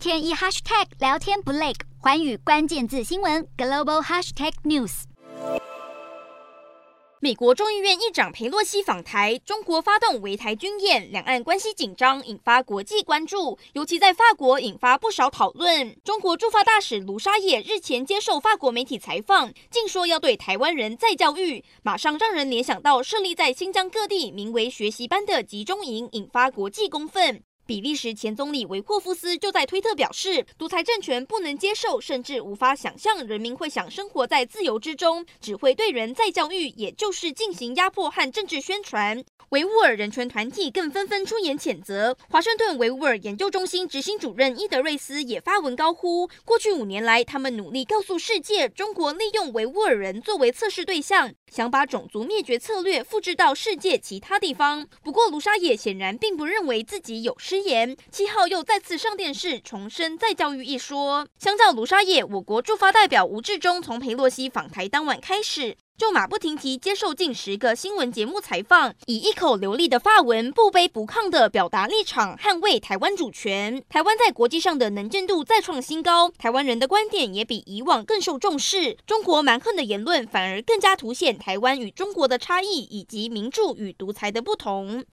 天一 hashtag 聊天不累，环宇关键字新闻 global hashtag news。美国众议院议长裴洛西访台，中国发动围台军演，两岸关系紧张，引发国际关注，尤其在法国引发不少讨论。中国驻法大使卢沙野日前接受法国媒体采访，竟说要对台湾人再教育，马上让人联想到设立在新疆各地名为学习班的集中营，引发国际公愤。比利时前总理维霍夫斯就在推特表示，独裁政权不能接受，甚至无法想象人民会想生活在自由之中，只会对人再教育，也就是进行压迫和政治宣传。维吾尔人权团体更纷纷出言谴责。华盛顿维吾尔研究中心执行主任伊德瑞斯也发文高呼，过去五年来，他们努力告诉世界，中国利用维吾尔人作为测试对象，想把种族灭绝策略复制到世界其他地方。不过，卢沙野显然并不认为自己有失言，七号又再次上电视重申再教育一说。相较卢沙野，我国驻发代表吴志忠从裴洛西访台当晚开始，就马不停蹄接受近十个新闻节目采访，以一口流利的法文不卑不亢地表达立场，捍卫台湾主权。台湾在国际上的能见度再创新高，台湾人的观点也比以往更受重视。中国蛮横的言论反而更加凸显台湾与中国的差异，以及民主与独裁的不同。